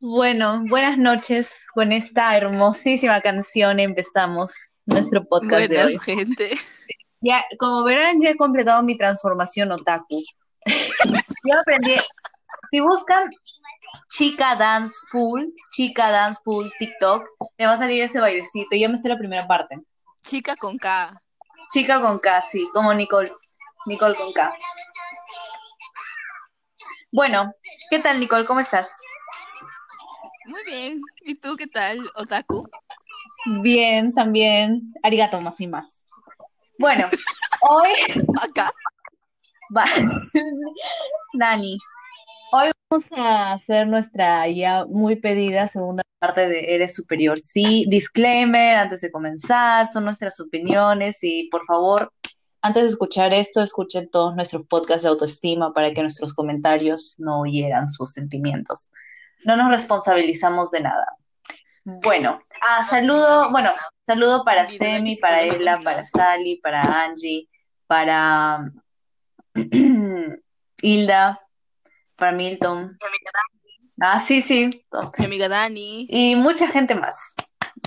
Bueno, buenas noches. Con esta hermosísima canción empezamos nuestro podcast de hoy. gente. Ya, como verán, ya he completado mi transformación otaku. Yo aprendí. Si buscan Chica Dance Pool, Chica Dance Pool TikTok, me va a salir ese bailecito. Yo me sé la primera parte. Chica con K. Chica con K, sí, como Nicole. Nicole con K. Bueno, ¿qué tal, Nicole? ¿Cómo estás? Muy bien. ¿Y tú qué tal, Otaku? Bien, también. Arigato más y más. Bueno, hoy Acá. va. Nani. Hoy vamos a hacer nuestra ya muy pedida segunda parte de Eres Superior. Sí, disclaimer antes de comenzar, son nuestras opiniones y por favor, antes de escuchar esto, escuchen todos nuestros podcasts de autoestima para que nuestros comentarios no hieran sus sentimientos. No nos responsabilizamos de nada. Bueno, ah, saludo, bueno, saludo para Semi, para Ella, para Sally, para Angie, para Hilda, para Milton. Ah, sí, sí. Mi amiga Dani. Y mucha gente más.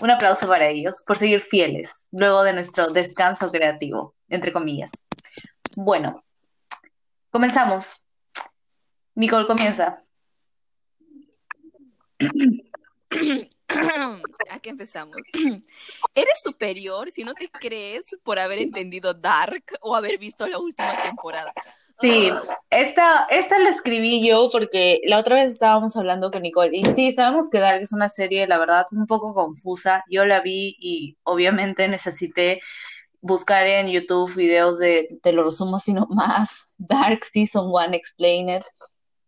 Un aplauso para ellos por seguir fieles luego de nuestro descanso creativo, entre comillas. Bueno, comenzamos. Nicole, comienza. Aquí empezamos. ¿Eres superior si no te crees por haber entendido Dark o haber visto la última temporada? Sí, esta, esta la escribí yo porque la otra vez estábamos hablando con Nicole y sí, sabemos que Dark es una serie, la verdad, un poco confusa. Yo la vi y obviamente necesité buscar en YouTube videos de, te lo resumo sino más, Dark Season 1 Explained.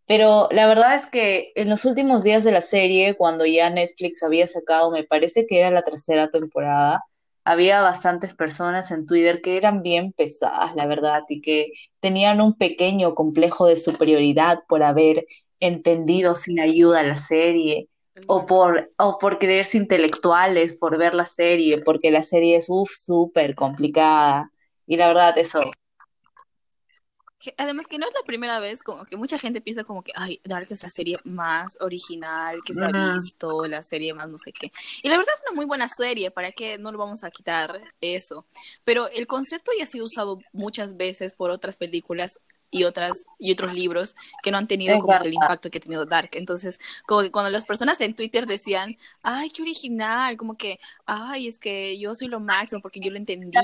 Pero la verdad es que en los últimos días de la serie, cuando ya Netflix había sacado, me parece que era la tercera temporada, había bastantes personas en Twitter que eran bien pesadas, la verdad, y que tenían un pequeño complejo de superioridad por haber entendido sin ayuda la serie, o por, o por creerse intelectuales, por ver la serie, porque la serie es uf, súper complicada. Y la verdad, eso, Que además que no es la primera vez como que mucha gente piensa como que, ay, Dark es la serie más original que se ha visto, la serie más no sé qué. Y la verdad es una muy buena serie, ¿para qué no lo vamos a quitar eso? Pero el concepto ya ha sido usado muchas veces por otras películas y otras y otros libros que no han tenido Es como que el impacto que ha tenido Dark. Entonces, como que cuando las personas en Twitter decían, ay, qué original, como que, ay, es que yo soy lo máximo porque yo lo entendí,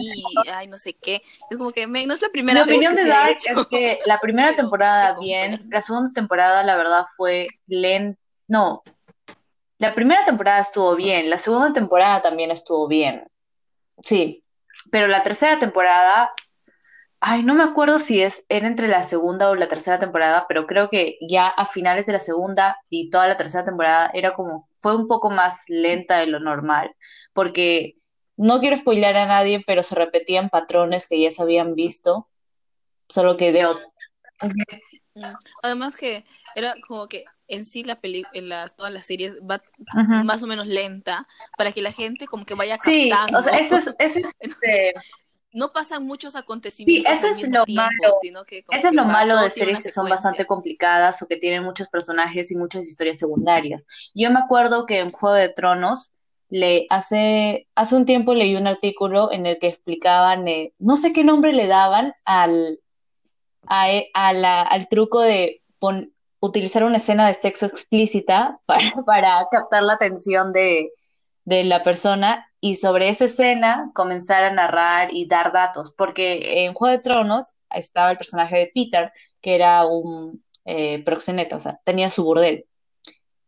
ay, no sé qué. Es como que me- no es la primera vez opinión que de se ha Dark hecho. es que la primera temporada te bien, la segunda temporada la verdad fue lenta, no, la primera temporada estuvo bien, la segunda temporada también estuvo bien, sí, pero la tercera temporada, ay, no me acuerdo si es, era entre la segunda o la tercera temporada, pero creo que ya a finales de la segunda y toda la tercera temporada era como, fue un poco más lenta de lo normal, porque no quiero spoilear a nadie, pero se repetían patrones que ya se habían visto solo que de otro. Además que era como que en sí la peli en las todas las series va más o menos lenta para que la gente como que vaya Sí, captando. o sea, eso es, eso es, este, No pasan muchos acontecimientos Sí, eso es lo tiempo, malo. sino que como eso es que lo malo de series que son bastante complicadas o que tienen muchos personajes y muchas historias secundarias. Yo me acuerdo que en Juego de Tronos le hace, hace un tiempo leí un artículo en el que explicaban, eh, no sé qué nombre le daban al, a, e- a la- al truco de pon- utilizar una escena de sexo explícita para, para captar la atención de, de la persona y sobre esa escena comenzar a narrar y dar datos, porque en Juego de Tronos estaba el personaje de Peter, que era un eh, proxeneta, o sea, tenía su burdel.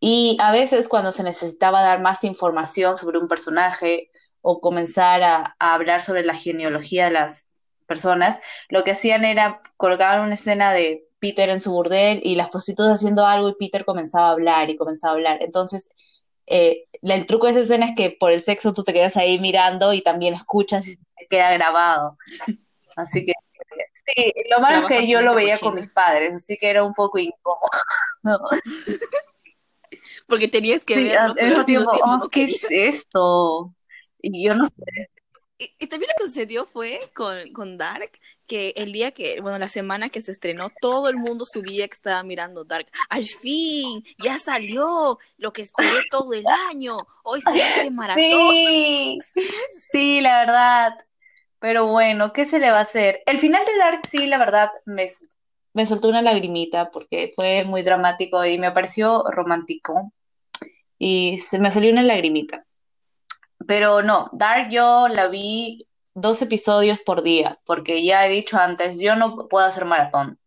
Y a veces cuando se necesitaba dar más información sobre un personaje o comenzar a, a hablar sobre la genealogía de las personas, lo que hacían era colocaban una escena de Peter en su burdel y las prostitutas haciendo algo y Peter comenzaba a hablar y comenzaba a hablar. Entonces, eh, el truco de esa escena es que por el sexo tú te quedas ahí mirando y también escuchas y te queda grabado. Así que, sí, lo malo es que yo lo veía con mis padres, así que era un poco incómodo. ¿no? Porque tenías que Sí, al mismo tiempo, tiempo oh, ¿qué es esto? Y yo no sé. Y, también lo que sucedió fue con, con, Dark, que el día que, bueno, la semana que se estrenó, todo el mundo subía que estaba mirando Dark. Al fin, ya salió lo que esperé todo el año. Hoy se hace maratón. Sí, sí, la verdad. Pero bueno, ¿qué se le va a hacer? El final de Dark, sí, la verdad, me, me soltó una lagrimita porque fue muy dramático y me pareció romántico. Y se me salió una lagrimita. Pero no, Dark yo la vi dos episodios por día, porque ya he dicho antes, yo no puedo hacer maratón,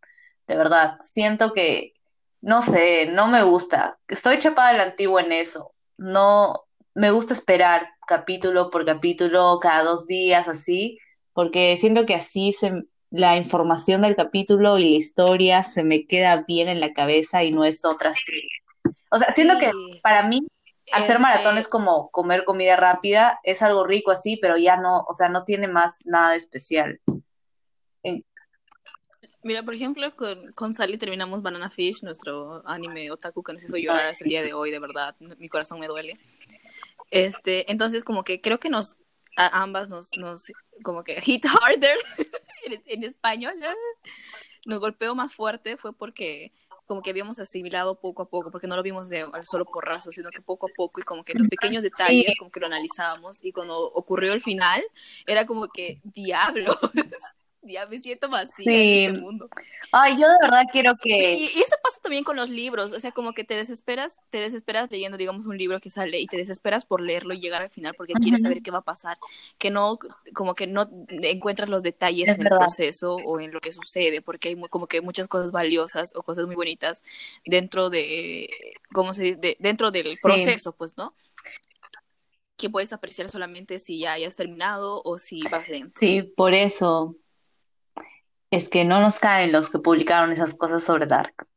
de verdad. Siento que, no sé, no me gusta. Estoy chapada del antiguo en eso. No, me gusta esperar capítulo por capítulo, cada dos días, así, porque siento que así se, la información del capítulo y la historia se me queda bien en la cabeza y no es otra O sea, siento que para mí Hacer maratón es como comer comida rápida, es algo rico así, pero ya no, o sea, no tiene más nada especial. Mira, por ejemplo, con, con Sally terminamos Banana Fish, nuestro anime otaku que nos hizo llorar hasta el día de hoy, de verdad, mi corazón me duele. Este, entonces como que creo que nos, a ambas nos, nos, como que hit harder en, en español, nos golpeó más fuerte fue porque como que habíamos asimilado poco a poco, porque no lo vimos de solo porrazo, sino que poco a poco y como que los pequeños detalles, como que lo analizábamos y cuando ocurrió el final, era como que, diablo, ya me siento vacía en este mundo. Ay, yo de verdad quiero que... Y, eso pasa también con los libros, o sea, como que te desesperas, te desesperas leyendo, digamos, un libro que sale y te desesperas por leerlo y llegar al final porque quieres saber qué va a pasar, que no, como que no encuentras los detalles en el proceso o en lo que sucede, porque hay como que muchas cosas valiosas o cosas muy bonitas dentro de, ¿cómo se dice? dentro del proceso, pues, ¿no? que puedes apreciar solamente si ya hayas terminado o si vas lento. Sí, por eso es que no nos caen los que publicaron esas cosas sobre Dark.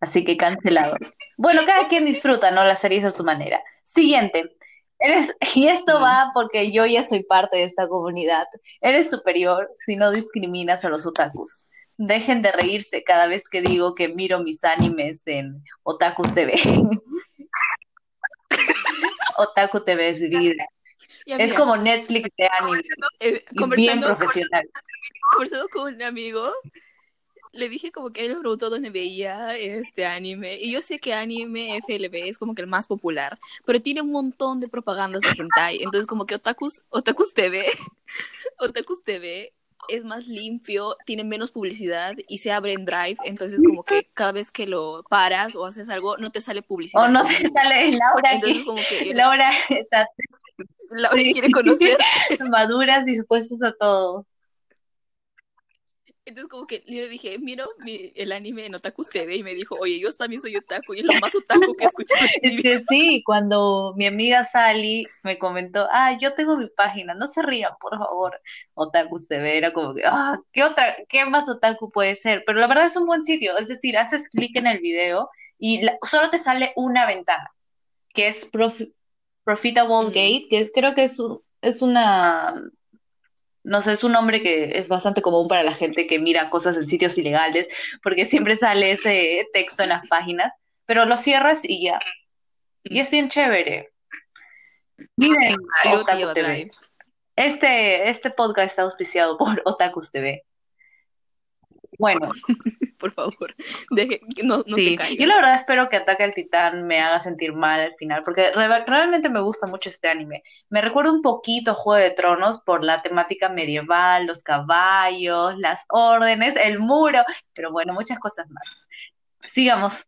Así que cancelados. Bueno, cada quien disfruta, ¿no? Las series a su manera. Siguiente. Eres, y esto va porque yo ya soy parte de esta comunidad. Eres superior si no discriminas a los otakus. Dejen de reírse cada vez que digo que miro mis animes en Otaku TV. Otaku TV es vida. Es como Netflix de anime. Eh, bien profesional conversando con un amigo, le dije como que él me preguntó dónde veía este anime. Y yo sé que anime FLB es como que el más popular, pero tiene un montón de propagandas de hentai. Entonces, como que Otakus, Otakus TV, Otakus TV es más limpio, tiene menos publicidad y se abre en Drive. Entonces, como que cada vez que lo paras o haces algo, no te sale publicidad. O no te sale Laura. Entonces, como que. Laura está. Laura quiere conocer. Maduras dispuestas a todo. Entonces como que le dije, miro el anime en Otaku TV y me dijo, oye, yo también soy otaku y es lo más otaku que he escuchado. es que sí, cuando mi amiga Sally me comentó, ah, yo tengo mi página, no se rían, por favor. Otaku TV era como que, ah, ¿qué otra, qué más otaku puede ser? Pero la verdad es un buen sitio, es decir, haces clic en el video y solo te sale una ventana, que es Profitable. Gate, que es, creo que es, es una no sé, es un nombre que es bastante común para la gente que mira cosas en sitios ilegales, porque siempre sale ese texto en las páginas, pero lo cierras y ya. Y es bien chévere. Miren, Otaku TV. Este, este podcast está auspiciado por Otakus TV. Bueno. Por favor, deje, no, no sí. Yo la verdad espero que Ataque al Titán me haga sentir mal al final, porque realmente me gusta mucho este anime. Me recuerda un poquito a Juego de Tronos por la temática medieval, los caballos, las órdenes, el muro, pero bueno, muchas cosas más. Sigamos.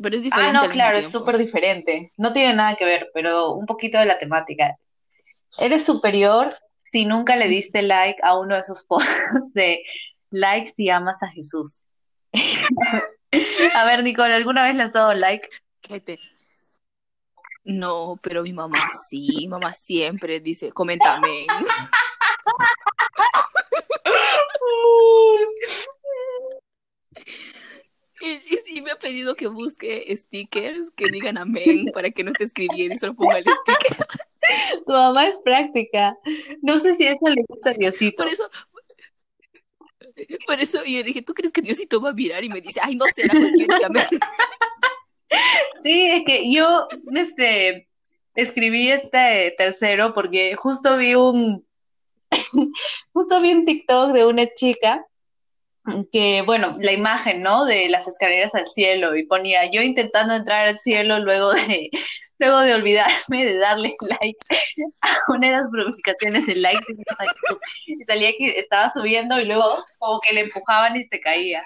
Pero es diferente. Ah, no, claro, es súper diferente. No tiene nada que ver, pero un poquito de la temática. Eres superior si nunca le diste like a uno de esos posts de like si amas a Jesús. a ver, Nicole, ¿alguna vez le has dado like? No, pero mi mamá sí, mi mamá siempre dice, coméntame. y, y, me ha pedido que busque stickers que digan amén para que no esté escribiendo y solo ponga el sticker. Tu mamá es práctica. No sé si eso le gusta a Diosito. Por eso, por eso yo dije, ¿tú crees que Diosito va a mirar? Y me dice, ay, no sé, la cuestión, Sí, es que yo, este, escribí este tercero porque justo vi un, justo vi un TikTok de una chica que, bueno, la imagen, ¿no? De las escaleras al cielo y ponía yo intentando entrar al cielo luego de, luego de olvidarme de darle like a una de las publicaciones de likes y salía que estaba subiendo y luego como que le empujaban y se caía.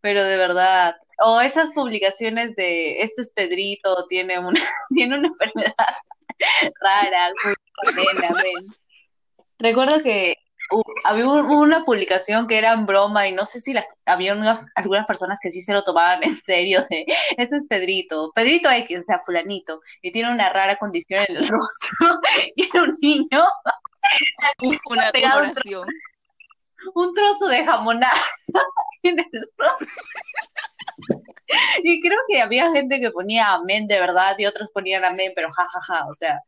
Pero de verdad, o esas publicaciones de este es Pedrito, tiene una, tiene una enfermedad rara, Recuerdo que había una publicación que era en broma y no sé si había algunas personas que sí se lo tomaban en serio de, este es Pedrito, Pedrito X, o sea, fulanito, y tiene una rara condición en el rostro, y era un niño una, pegado un, trozo, un trozo de jamonada en el rostro. Y creo que había gente que ponía amén de verdad y otros ponían amén, pero jajaja, ja, ja, o sea,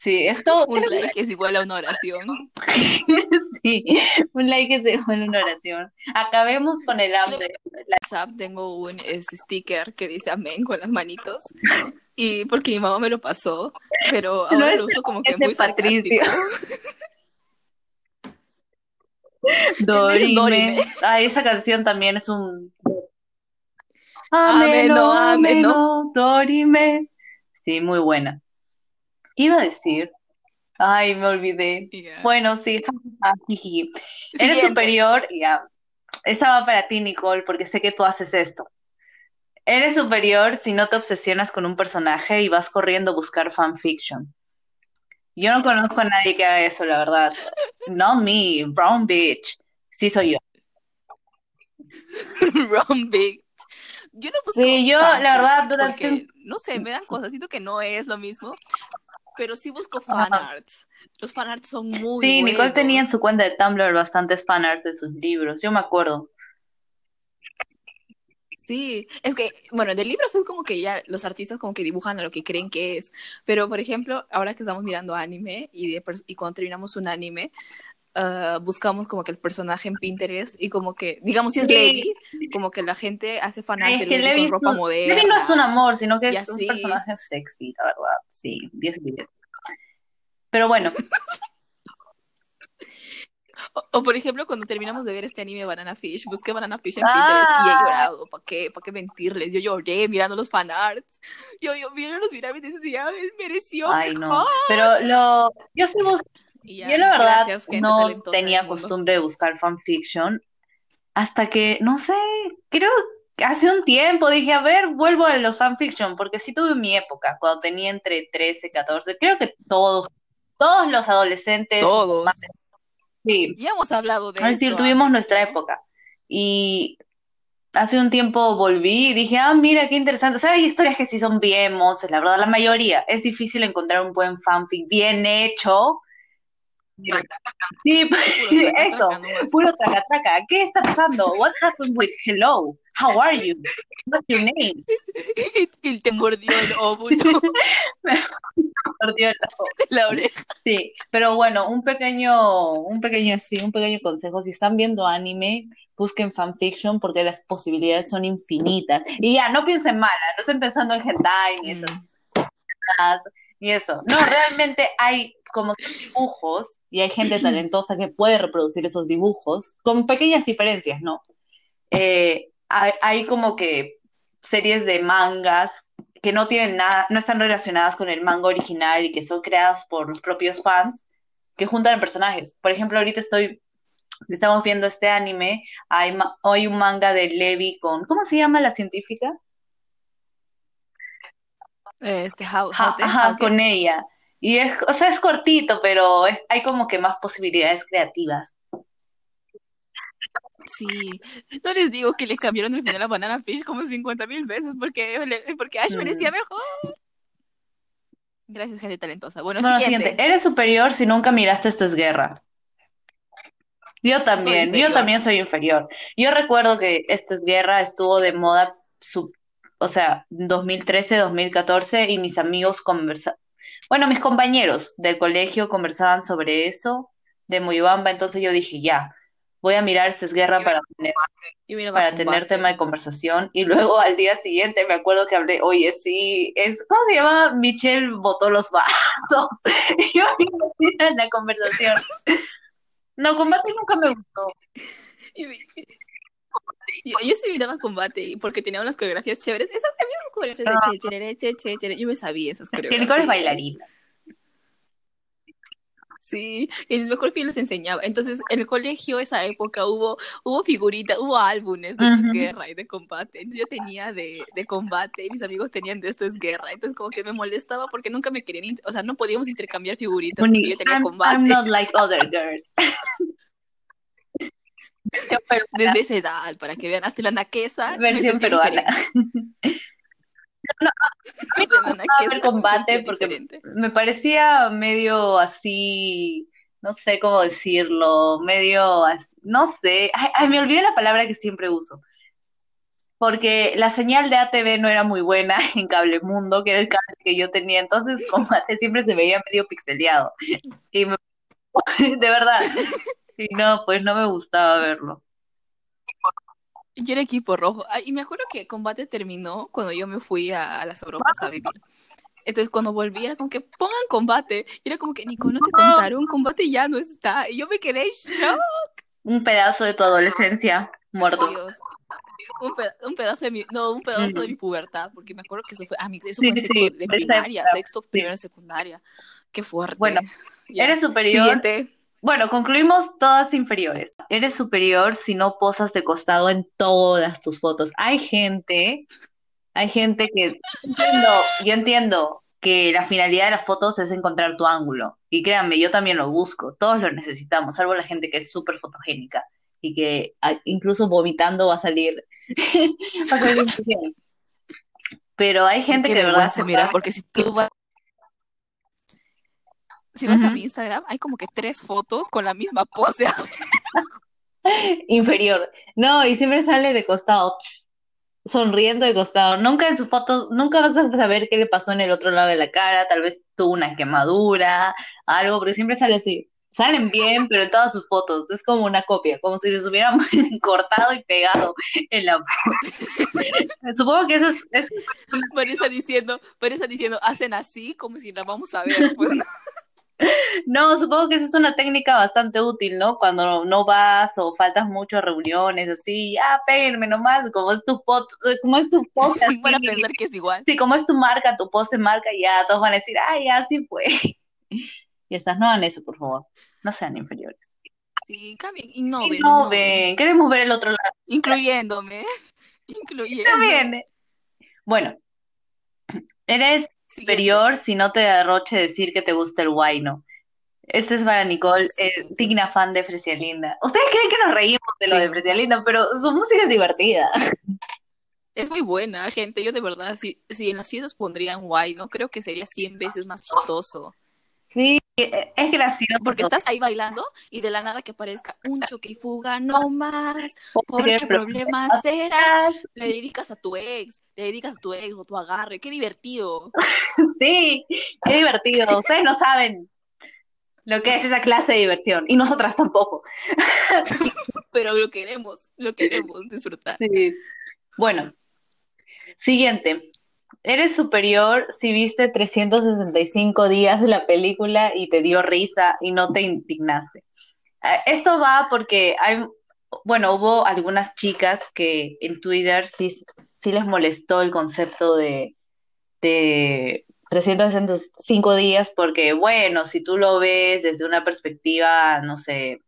Sí, esto. Un like es igual a una oración. sí, un like es igual a una oración. Acabemos con el hambre. WhatsApp tengo un sticker que dice amén con las manitos. Y porque mi mamá me lo pasó, pero ahora lo uso como que muy Patricio. Dorime. Ah, esa canción también es un. Ameno, ameno, Dorime. Sí, muy buena iba a decir? Ay, me olvidé. Bueno, sí. Eres superior, ya. Esta va para ti, Nicole, porque sé que tú haces esto. Eres superior si no te obsesionas con un personaje y vas corriendo a buscar fanfiction. Yo no conozco a nadie que haga eso, la verdad. Not me, brown bitch. Sí soy yo. brown bitch. Yo no busco Sí, yo, la verdad, durante... No sé, me dan cosas, siento que no es lo mismo, pero sí busco fanarts. Los fanarts son muy Sí, Nicole tenía en su cuenta de Tumblr bastantes fanarts de sus libros, yo me acuerdo. Sí, es que, bueno, de libros es como que ya los artistas como que dibujan a lo que creen que es, pero por ejemplo, ahora que estamos mirando anime y, de, y cuando terminamos un anime, uh, buscamos como que el personaje en Pinterest y como que, digamos, si es Levi, como que la gente hace fanart de Levi, con ropa moderna. Levi no es un amor, sino que es un personaje sexy, la verdad, sí, 10 10. Pero bueno. O, por ejemplo, cuando terminamos de ver este anime Banana Fish, busqué Banana Fish en Pinterest y he ah. llorado. ¿Para qué? ¿Para qué mentirles? Yo lloré mirando los fanarts. Yo, yo viendo los miraba y decía, él mereció. Ay, no. Pero lo. Yo sí Yo la verdad no tenía costumbre de buscar fanfiction hasta que, no sé, creo que hace un tiempo dije, a ver, vuelvo a los fanfiction, porque sí tuve mi época, cuando tenía entre 13 y 14, creo que todos todos los adolescentes. Todos. Sí. Ya hemos hablado de Es decir, tuvimos nuestra época. Y hace un tiempo volví y dije, ah, mira, qué interesante. O sea, hay historias que sí son bien mozas, la verdad, la mayoría. Es difícil encontrar un buen fanfic bien hecho. Sí, eso, puro traca, traca. ¿Qué está pasando? What happened with hello? How are you? What's your name? Y te mordió el óvulo. mordió el óvulo. La oreja. Sí, pero bueno, un pequeño, un pequeño, sí, un pequeño consejo. Si están viendo anime, busquen fanfiction porque las posibilidades son infinitas. Y ya, no piensen mala, no estén pensando en hentai ni mm. esas ni eso. No, realmente hay como dibujos y hay gente talentosa que puede reproducir esos dibujos con pequeñas diferencias, ¿no? Eh, hay, como que series de mangas que no tienen nada, no están relacionadas con el manga original y que son creadas por los propios fans que juntan personajes. Por ejemplo, ahorita estoy, estamos viendo este anime, hay, hay un manga de Levi con, ¿cómo se llama la científica? Este, how, ajá, con ella. Y es, o sea, es cortito, pero hay como que más posibilidades creativas. Sí, no les digo que le cambiaron el final a Banana Fish como 50 mil veces porque, porque Ash merecía mm. mejor. Gracias, gente talentosa. Bueno, siguiente. Eres superior si nunca miraste Esto es Guerra. Yo también, yo también soy inferior. Yo recuerdo que Esto es Guerra estuvo de moda, o sea, 2013, 2014 y mis amigos conversaban, bueno, mis compañeros del colegio conversaban sobre eso de Moyobamba, entonces yo dije, ya, voy a mirar si es guerra para tener, para tener tema de conversación. Y luego al día siguiente me acuerdo que hablé, oye, sí, es, ¿cómo se llama? Michelle botó los vasos. y yo en la conversación. No, combate nunca me gustó. Yo, yo sí miraba combate porque tenía unas coreografías chéveres. Esas también coreografías de che, che, che, Yo me sabía esas coreografías. El es bailarina. Sí, y es mejor que les enseñaba. Entonces, en el colegio, esa época, hubo, hubo figuritas, hubo álbumes de guerra y de combate. yo tenía de, de, combate y mis amigos tenían de esto es guerra. Entonces, como que me molestaba porque nunca me querían, o sea, no podíamos intercambiar figuritas porque yo tenía combate. I'm not like other girls. Desde esa edad, para que vean, hasta la naquesa. Versión peruana. no, no, el combate porque me parecía medio así, no sé cómo decirlo, medio, no sé, ay, me olvidé la palabra que siempre uso. Porque la señal de ATV no era muy buena en Cable Mundo, que era el cable que yo tenía, entonces combate siempre se veía medio pixeleado. Y de verdad, y no, pues no me gustaba verlo. Yo era equipo rojo. y me acuerdo que combate terminó cuando yo me fui a, las Europas a vivir. Entonces cuando volví era como que pongan combate. Y era como que Nico, no te contaron, combate ya no está. Y yo me quedé en shock. Un pedazo de tu adolescencia muerto. Un, pedazo de mi, no, un pedazo de mi pubertad, porque me acuerdo que eso fue, ah, eso fue en sexto de primaria, sexto, primero, secundaria. Qué fuerte. Bueno, eres superior. Siguiente. Bueno, concluimos todas inferiores. Eres superior si no posas de costado en todas tus fotos. Hay gente, hay gente que yo entiendo que la finalidad de las fotos es encontrar tu ángulo. Y créanme, yo también lo busco. Todos lo necesitamos, salvo la gente que es súper fotogénica y que ah, incluso vomitando va a salir. va a salir Pero hay gente que de verdad se mira, porque si tú vas si vas a mi Instagram, hay como que tres fotos con la misma pose. Inferior. No, y siempre sale de costado, sonriendo de costado. Nunca en sus fotos, nunca vas a saber qué le pasó en el otro lado de la cara. Tal vez tuvo una quemadura, algo, porque siempre sale así. Salen bien, pero en todas sus fotos es como una copia, como si les hubieran cortado y pegado en la Supongo que eso es, es... diciendo, diciendo, hacen así como si la vamos a ver, pues no. No, supongo que esa es una técnica bastante útil, ¿no? Cuando no vas o faltas mucho a reuniones, así, ah, péguenme nomás, como es tu pot, eh, como es tu post. Van a pensar que es igual. Sí, como es tu marca, tu post se marca, ya todos van a decir, ah, ya, sí fue. Y estas, no hagan eso, por favor. No sean inferiores. Sí, cambien, innoven. Innoven, queremos ver el otro lado. Incluyéndome. Incluyéndome. Bueno, eres superior si no te derroche decir que te gusta el guayno. Este es para Nicole, eh, digna fan de Linda. Ustedes creen que nos reímos de lo de Linda, pero su música es divertida. Es muy buena, gente. Yo de verdad, si, si en las fiestas pondrían guay, no creo que sería 100 veces más chistoso. Sí, e, es gracioso. Porque estás ahí bailando y de la nada que aparezca un choque y fuga, no más. ¿Por qué problemas serás? Le dedicas a tu ex, le dedicas a tu ex o tu agarre. Qué divertido. Sí, qué divertido. Ustedes no saben lo que es esa clase de diversión y nosotras tampoco. Pero lo queremos, lo queremos disfrutar. Sí. Bueno, siguiente eres superior si viste 365 días de la película y te dio risa y no te indignaste. Eh, esto va porque hay, bueno, hubo algunas chicas que en Twitter sí, sí les molestó el concepto de, de 365 días porque, bueno, si tú lo ves desde una perspectiva, no sé,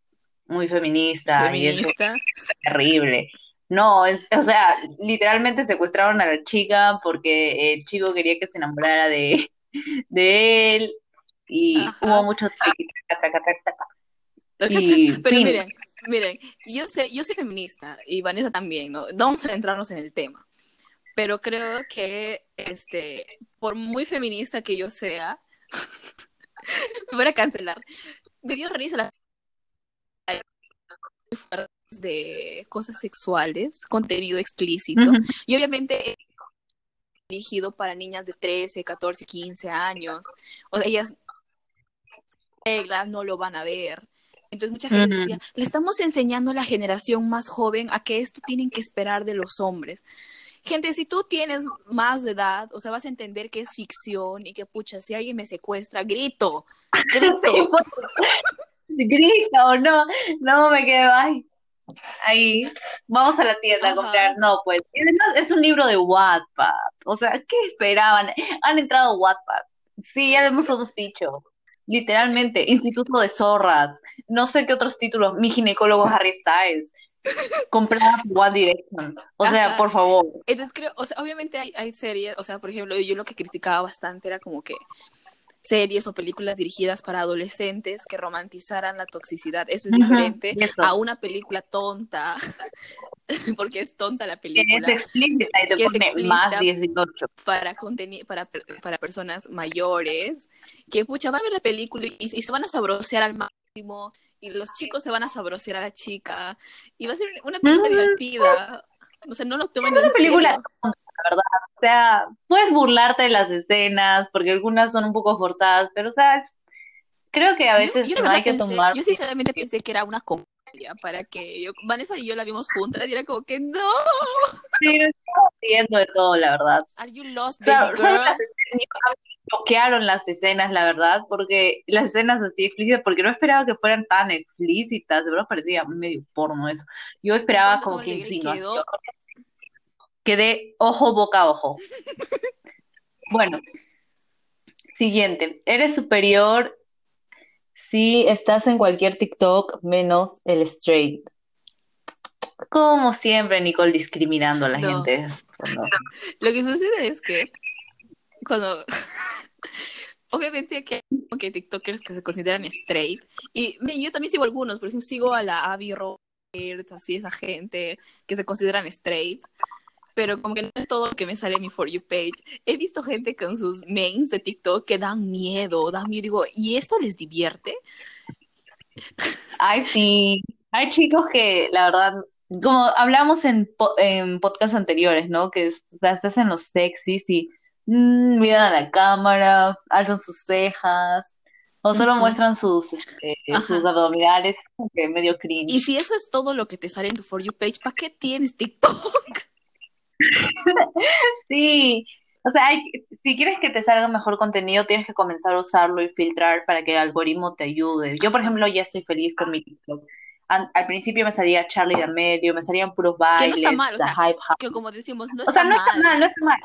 muy feminista, feminista. es terrible. No, es, o sea, literalmente secuestraron a la chica porque el chico quería que se enamorara de, de él y hubo mucho y, Pero miren, miren, yo sé, yo soy feminista y Vanessa también, ¿no? No vamos a entrarnos en el tema. Pero creo que este, por muy feminista que yo sea, me voy a cancelar. Me dio risa la de cosas sexuales, contenido explícito. Y obviamente dirigido para niñas de 13, 14, 15 años. O sea, ellas reglas no lo van a ver. Entonces mucha gente decía, le estamos enseñando a la generación más joven a que esto tienen que esperar de los hombres. Gente, si tú tienes más de edad, o sea, vas a entender que es ficción y que, pucha, si alguien me secuestra, grito, grito. grito o no, no me quedo, ay, ahí, vamos a la tienda a comprar, no, pues, es un libro de Wattpad, o sea, ¿qué esperaban? Han entrado Wattpad, sí, ya lo hemos dicho, literalmente, Instituto de Zorras, no sé qué otros títulos, mi ginecólogo Harry Styles, comprar One Direction. O sea, por favor. Entonces creo, o sea, obviamente hay, hay series, o sea, por ejemplo, yo lo que criticaba bastante era como que series o películas dirigidas para adolescentes que romantizaran la toxicidad. Eso es diferente a una película tonta, porque es tonta la película. Que es explícita y te pone más 18. Para, para, para personas mayores, que pucha, va a ver la película y, y se van a sabrosear al máximo y los chicos se van a sabrosear a la chica y va a ser una película divertida. O sea, no lo tomen es una película la verdad. O sea, puedes burlarte de las escenas porque algunas son un poco forzadas, pero o sea, creo que a veces no hay que tomar. Yo sinceramente pensé que era una comedia para que yo, Vanessa y yo la vimos juntas y era como que no. Sí, estamos viendo de todo, la verdad. Are you lost, baby girl? bloquearon las escenas, la verdad, porque las escenas así explícitas, porque no esperaba que fueran tan explícitas, de verdad parecía medio porno eso. Yo esperaba como que insinuación. Quedé ojo, boca, ojo. bueno, siguiente. Eres superior si estás en cualquier TikTok menos el straight. Como siempre, Nicole discriminando a la gente. Lo que sucede es que cuando obviamente que hay TikTokers que se consideran straight y yo también sigo algunos, por ejemplo, sigo a la Abby Roberts, así esa gente que se consideran straight, pero como que no es todo lo que me sale en mi For You page. He visto gente con sus mains de TikTok que dan miedo, dan miedo, digo, ¿y esto les divierte? Ay, sí. Hay chicos que, la verdad, como hablamos en, en podcasts anteriores, ¿no? Que se hacen los sexys y Mm, miran a la cámara, alzan sus cejas, o solo muestran sus, este, sus abdominales, como que medio cringe. Y si eso es todo lo que te sale en tu For You page, ¿para qué tienes TikTok? sí, o sea, si quieres que te salga mejor contenido, tienes que comenzar a usarlo y filtrar para que el algoritmo te ayude. Yo, por ejemplo, ya estoy feliz con mi TikTok. Al, principio me salía Charlie D'Amelio, me salían puros bailes, que no está mal, o sea, hype, Que como decimos, no está o sea, no está mal, no está mal.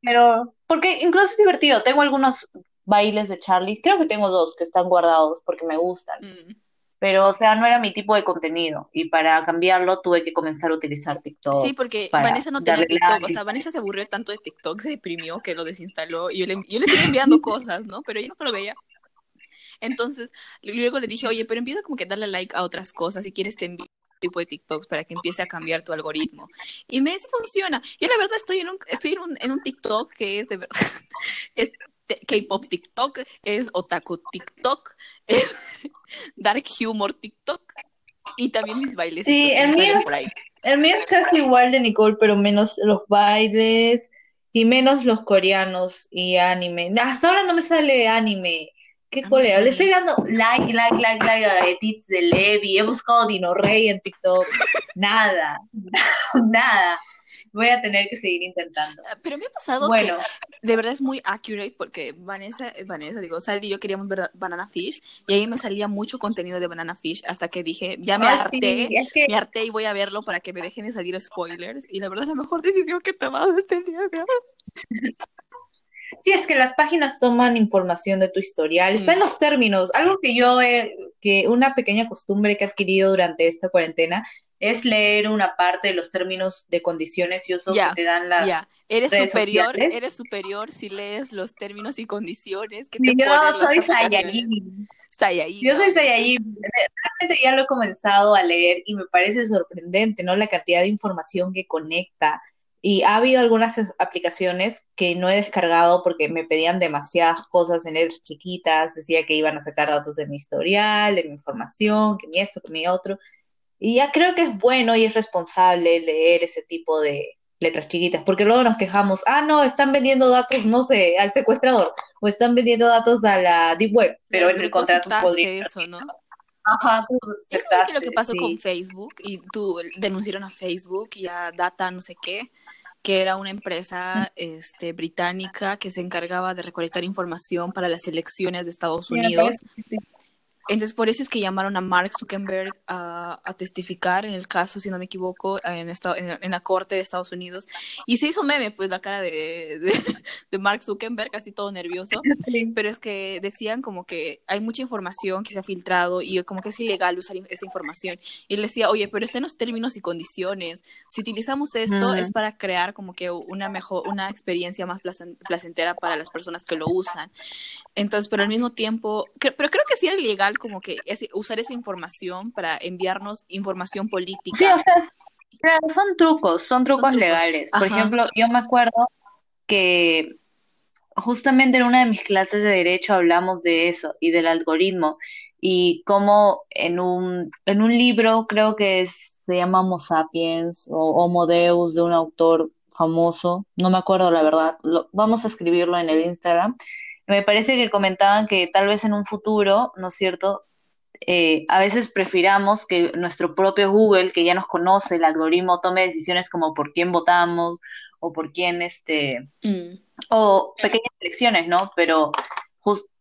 Pero, porque incluso es divertido. Tengo algunos bailes de Charlie. Creo que tengo dos que están guardados porque me gustan. Mm. Pero, o sea, no era mi tipo de contenido. Y para cambiarlo tuve que comenzar a utilizar TikTok. Sí, porque Vanessa no tenía TikTok. O sea, Vanessa se aburrió tanto de TikTok, se deprimió que lo desinstaló. Y yo le, yo le estoy enviando cosas, ¿no? Pero ella no lo veía. Entonces, luego le dije, oye, pero empieza como que darle like a otras cosas. Si quieres, te envío tipo de TikToks para que empiece a cambiar tu algoritmo. Y me funciona. Yo la verdad estoy en un, estoy en un, en un TikTok que es de verdad, es K-pop TikTok, es otaku TikTok, es dark humor TikTok y también mis bailes. Sí, el mío, por ahí. el mío es casi igual de Nicole, pero menos los bailes y menos los coreanos y anime. Hasta ahora no me sale anime. Qué colera. Le estoy dando like, like, like, like a edits de Levi. He buscado Dino Rey en TikTok. nada, nada. Voy a tener que seguir intentando. Ah, pero me ha pasado que de verdad es muy accurate porque Vanessa, Vanessa, digo, Sal y yo queríamos ver Banana Fish y ahí me salía mucho contenido de Banana Fish hasta que dije, ya me harté, me harté y voy a verlo para que me dejen de salir spoilers. Y la verdad es la mejor decisión que he tomado este día. Sí, es que las páginas toman información de tu historial, está en mm. los términos. Algo que yo, he, que una pequeña costumbre que he adquirido durante esta cuarentena es leer una parte de los términos de condiciones y uso que te dan las. Ya, eres superior, eres superior si lees los términos y condiciones que te Yo soy Saiyajin. Yo soy Saiyajin. Realmente ya lo he comenzado a leer y me parece sorprendente, ¿no? La cantidad de información que conecta y ha habido algunas aplicaciones que no he descargado porque me pedían demasiadas cosas en letras chiquitas, decía que iban a sacar datos de mi historial, de mi información, que mi esto, que mi otro. Y ya creo que es bueno y es responsable leer ese tipo de letras chiquitas, porque luego nos quejamos, ah, no, están vendiendo datos, no sé, al secuestrador, o están vendiendo datos a la Deep Web, pero, en el contrato podría... Eso, ¿no? Ajá, tú lo que pasó sí. con Facebook y tú denunciaron a Facebook y a Data no sé qué, que era una empresa este, británica que se encargaba de recolectar información para las elecciones de Estados Unidos. sí. Entonces, por eso es que llamaron a Mark Zuckerberg a, a testificar en el caso, si no me equivoco, en, esta- en, en la corte de Estados Unidos. Y se hizo meme, pues, la cara de, de, de Mark Zuckerberg, así todo nervioso. Sí. Pero es que decían como que hay mucha información que se ha filtrado y como que es ilegal usar esa información. Y él decía, oye, pero está en los términos y condiciones. Si utilizamos esto Mm. es para crear como que una mejor, una experiencia más placen- placentera para las personas que lo usan. Entonces, pero al mismo tiempo, pero creo que sí era ilegal como que usar esa información para enviarnos información política. Sí, o sea, es- claro, son trucos, son trucos trucos. legales. Por ejemplo, yo me acuerdo que justamente en una de mis clases de derecho hablamos de eso y del algoritmo y cómo en un, en un libro, creo que es- se llama Homo Sapiens o Homo Deus de un autor famoso, no me acuerdo la verdad, lo- vamos a escribirlo en el Instagram. Me parece que comentaban que tal vez en un futuro, ¿no es cierto? eh, a veces prefiramos que nuestro propio Google, que ya nos conoce, el algoritmo, tome decisiones como por quién votamos o por quién, este, Mm. o pequeñas elecciones, ¿no? Pero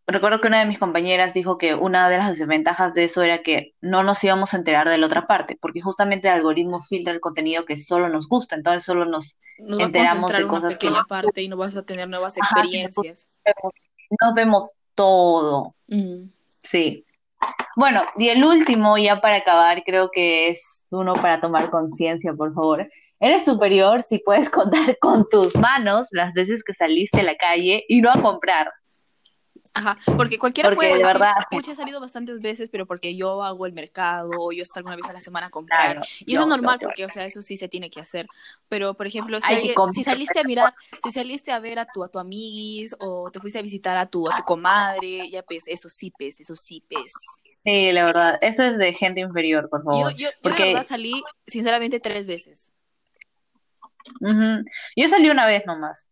recuerdo que una de mis compañeras dijo que una de las desventajas de eso era que no nos íbamos a enterar de la otra parte, porque justamente el algoritmo filtra el contenido que solo nos gusta, entonces solo nos Nos va a enteramos de una cosas que parte y no vas a tener nuevas experiencias. No vemos todo. Mm. Sí. Bueno, y el último, ya para acabar, creo que es uno para tomar conciencia, por favor. Eres superior si puedes contar con tus manos las veces que saliste a la calle y no a comprar. Ajá, porque cualquiera Porque puede de decir, verdad- pucha, he salido bastantes veces, pero porque yo hago el mercado o yo salgo una vez a la semana a comprar. Claro, Y eso es no, normal no, porque, o sea, eso sí se tiene que hacer. Pero, por ejemplo, si, alguien- saliste a mirar, si saliste a ver a tu, a tu amiguis o te fuiste a visitar a tu, a tu comadre, ya pues, eso sí, pues, eso sí, pues. Sí, la verdad, eso es de gente inferior, por Yo, favor. yo, yo Porque- verdad salí, sinceramente, tres veces. Ujú. Yo salí una vez nomás.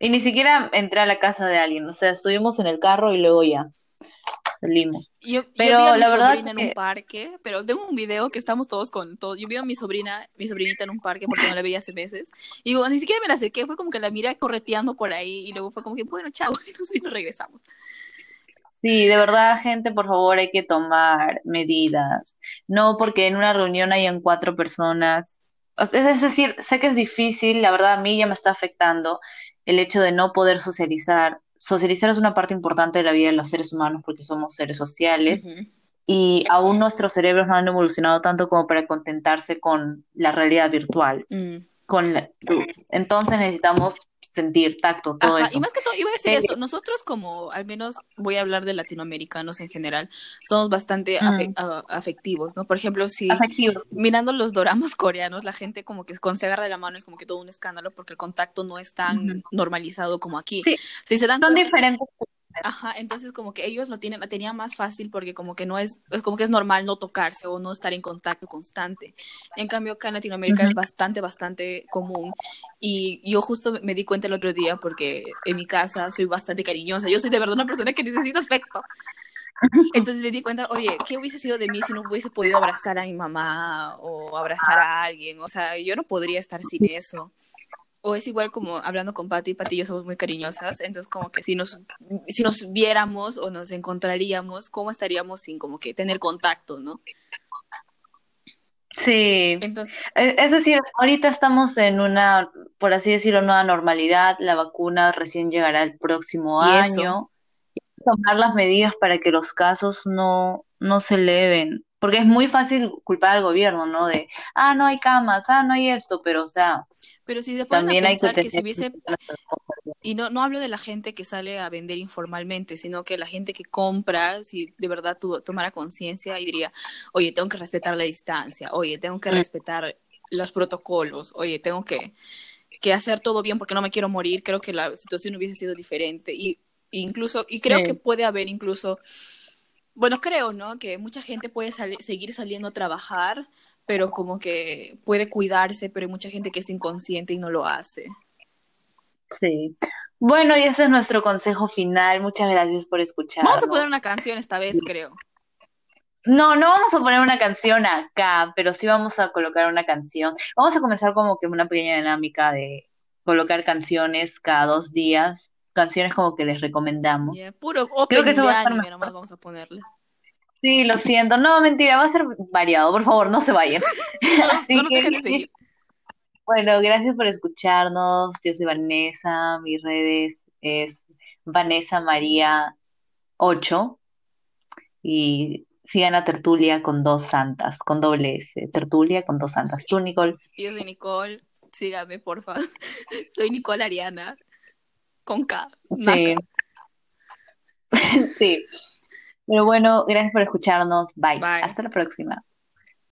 Y ni siquiera entré a la casa de alguien. O sea, estuvimos en el carro y luego ya salimos. Yo, yo Pero vi a mi la verdad sobrina en que- un parque, pero tengo un video que estamos todos con todos. Yo vi a mi sobrina, mi sobrinita en un parque porque no la veía hace meses. Y digo, ni siquiera me la acerqué, fue como que la miré correteando por ahí y luego fue como que, bueno, chao, y nos, regresamos. Sí, de verdad, gente, por favor, hay que tomar medidas. No porque en una reunión hayan cuatro personas. Es decir, sé que es difícil, la verdad a mí ya me está afectando el hecho de no poder socializar. Socializar es una parte importante de la vida de los seres humanos porque somos seres sociales y aún nuestros cerebros no han evolucionado tanto como para contentarse con la realidad virtual. Mm. Con la- Entonces necesitamos sentir tacto, todo Ajá, eso. y más que todo, iba a decir Sí. eso, nosotros como, al menos voy a hablar de latinoamericanos en general, somos bastante Mm. afe- a- afectivos, ¿no? Por ejemplo, si Afectivos. mirando los doramas coreanos, la gente como que cuando se agarra de la mano es como que todo un escándalo porque el contacto no es tan normalizado como aquí. Sí, Si se dan son cuenta- diferentes. Ajá, entonces como que ellos lo tienen, tenían más fácil porque como que no es, es como que es normal no tocarse o no estar en contacto constante. En cambio acá en Latinoamérica es bastante, bastante común. Y yo justo me di cuenta el otro día porque en mi casa soy bastante cariñosa. Yo soy de verdad una persona que necesita afecto. Entonces me di cuenta, oye, ¿qué hubiese sido de mí si no hubiese podido abrazar a mi mamá o abrazar a alguien? O sea, yo no podría estar sin eso. O es igual como hablando con Pati, Pati y yo somos muy cariñosas, entonces como que si nos, si nos viéramos o nos encontraríamos, ¿cómo estaríamos sin como que tener contacto, no? Sí, Entonces, es es decir, ahorita estamos en una, por así decirlo, nueva normalidad. La vacuna recién llegará el próximo Y año. Y tomar las medidas para que los casos no, no se eleven. Porque es muy fácil culpar al gobierno, ¿no? De, ah, no hay camas, ah, no hay esto, pero o sea, pero si se a también hay que pensar que si hubiese, y no, no hablo de la gente que sale a vender informalmente, sino que la gente que compra, si de verdad tu, tomara conciencia y diría, oye, tengo que respetar la distancia, oye, tengo que Mm. respetar los protocolos, oye, tengo que, que hacer todo bien porque no me quiero morir, creo que la situación hubiese sido diferente. Y incluso, y creo Sí. que puede haber incluso, bueno, creo, ¿no? Que mucha gente puede sali- seguir saliendo a trabajar, pero como que puede cuidarse, pero hay mucha gente que es inconsciente y no lo hace. sí. Bueno, y ese es nuestro consejo final. Muchas gracias por escucharnos. Vamos a poner una canción esta vez, creo. No, no vamos a poner una canción acá, pero sí vamos a colocar una canción. Vamos a comenzar como que una pequeña dinámica de colocar canciones cada dos días, canciones como que les recomendamos. Yeah, puro opening que eso va a estar nomás vamos a ponerle. Sí, lo siento. No, mentira, va a ser variado. Por favor, no se vayan. Así no de que, seguir. bueno, gracias por escucharnos. Yo soy Vanessa. Mis redes es Vanessa María 8 y sigan a Tertulia con dos santas, con doble S. Tertulia con dos santas. Tú, Nicole. Yo soy Nicole, sígame, porfa. Soy Nicole Ariana, con K. Sí. Sí. Pero bueno, gracias por escucharnos. Bye. Bye. Hasta la próxima.